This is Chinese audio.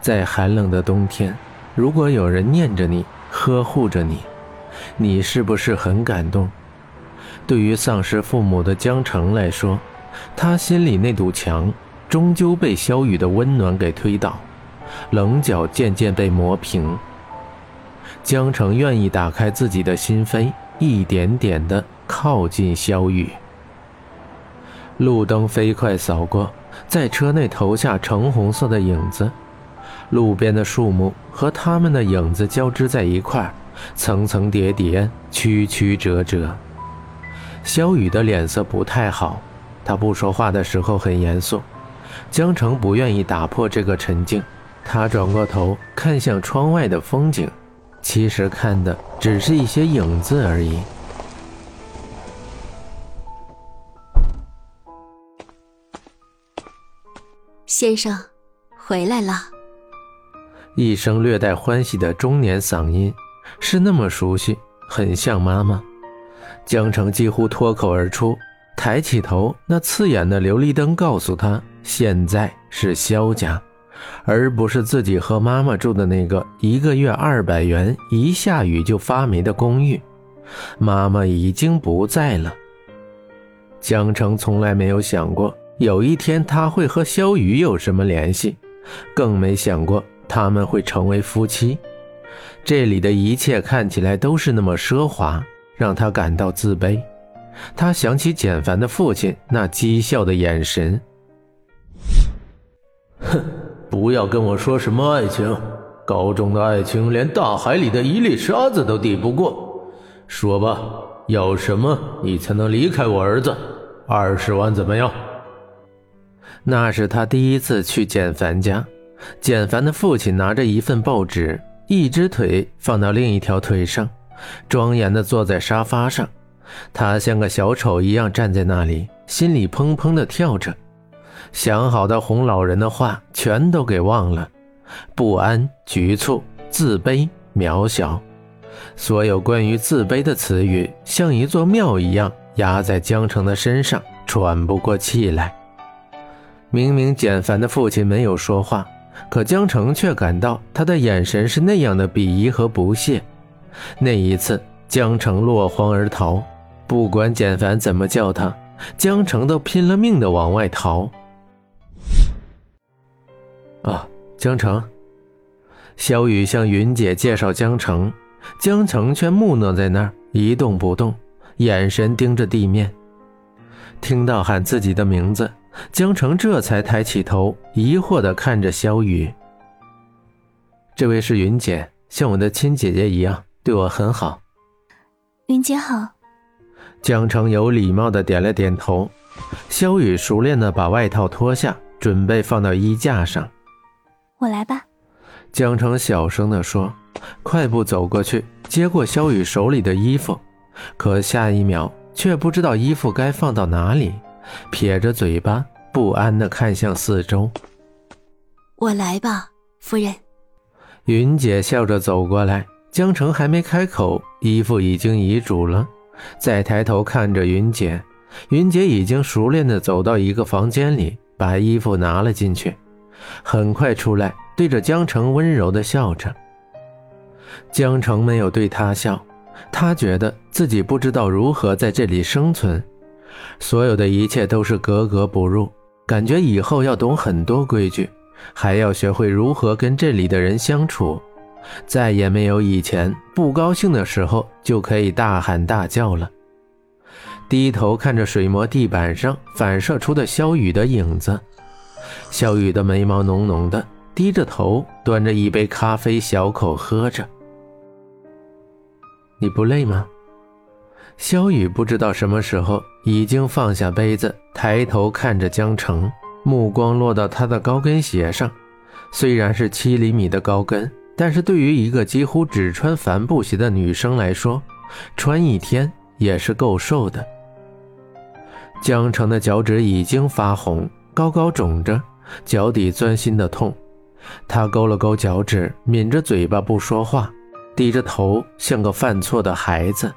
在寒冷的冬天，如果有人念着你，呵护着你，你是不是很感动？对于丧失父母的江城来说，他心里那堵墙终究被萧雨的温暖给推倒，棱角渐渐被磨平。江城愿意打开自己的心扉，一点点的靠近萧雨。路灯飞快扫过，在车内投下橙红色的影子，路边的树木和他们的影子交织在一块层层叠叠，曲曲折折。萧雨的脸色不太好，他不说话的时候很严肃。江城不愿意打破这个沉静，他转过头看向窗外的风景，其实看的只是一些影子而已。先生，回来了。一声略带欢喜的中年嗓音，是那么熟悉，很像妈妈。江城几乎脱口而出，抬起头，那刺眼的琉璃灯告诉他，现在是萧家，而不是自己和妈妈住的那个一个月二百元、一下雨就发霉的公寓。妈妈已经不在了。江城从来没有想过。有一天他会和萧雨有什么联系，更没想过他们会成为夫妻。这里的一切看起来都是那么奢华，让他感到自卑。他想起简凡的父亲那讥笑的眼神。哼，不要跟我说什么爱情，高中的爱情连大海里的一粒沙子都抵不过。说吧，要什么你才能离开我儿子？二十万怎么样？那是他第一次去简凡家，简凡的父亲拿着一份报纸，一只腿放到另一条腿上，庄严地坐在沙发上。他像个小丑一样站在那里，心里砰砰地跳着，想好的哄老人的话全都给忘了，不安、局促、自卑、渺小，所有关于自卑的词语像一座庙一样压在江城的身上，喘不过气来。明明简凡的父亲没有说话，可江城却感到他的眼神是那样的鄙夷和不屑。那一次，江城落荒而逃，不管简凡怎么叫他，江城都拼了命的往外逃。啊，江城，萧雨向云姐介绍江城，江城却木讷在那儿一动不动，眼神盯着地面。听到喊自己的名字。江城这才抬起头，疑惑地看着萧雨。这位是云姐，像我的亲姐姐一样，对我很好。云姐好。江城有礼貌地点了点头。萧雨熟练地把外套脱下，准备放到衣架上。我来吧。江城小声地说，快步走过去，接过萧雨手里的衣服，可下一秒却不知道衣服该放到哪里。撇着嘴巴，不安地看向四周。我来吧，夫人。云姐笑着走过来，江城还没开口，衣服已经遗嘱了。再抬头看着云姐，云姐已经熟练地走到一个房间里，把衣服拿了进去，很快出来，对着江城温柔地笑着。江城没有对她笑，他觉得自己不知道如何在这里生存。所有的一切都是格格不入，感觉以后要懂很多规矩，还要学会如何跟这里的人相处，再也没有以前不高兴的时候就可以大喊大叫了。低头看着水磨地板上反射出的萧雨的影子，萧雨的眉毛浓浓的，低着头端着一杯咖啡小口喝着。你不累吗？萧雨不知道什么时候已经放下杯子，抬头看着江城，目光落到他的高跟鞋上。虽然是七厘米的高跟，但是对于一个几乎只穿帆布鞋的女生来说，穿一天也是够受的。江城的脚趾已经发红，高高肿着，脚底钻心的痛。他勾了勾脚趾，抿着嘴巴不说话，低着头，像个犯错的孩子。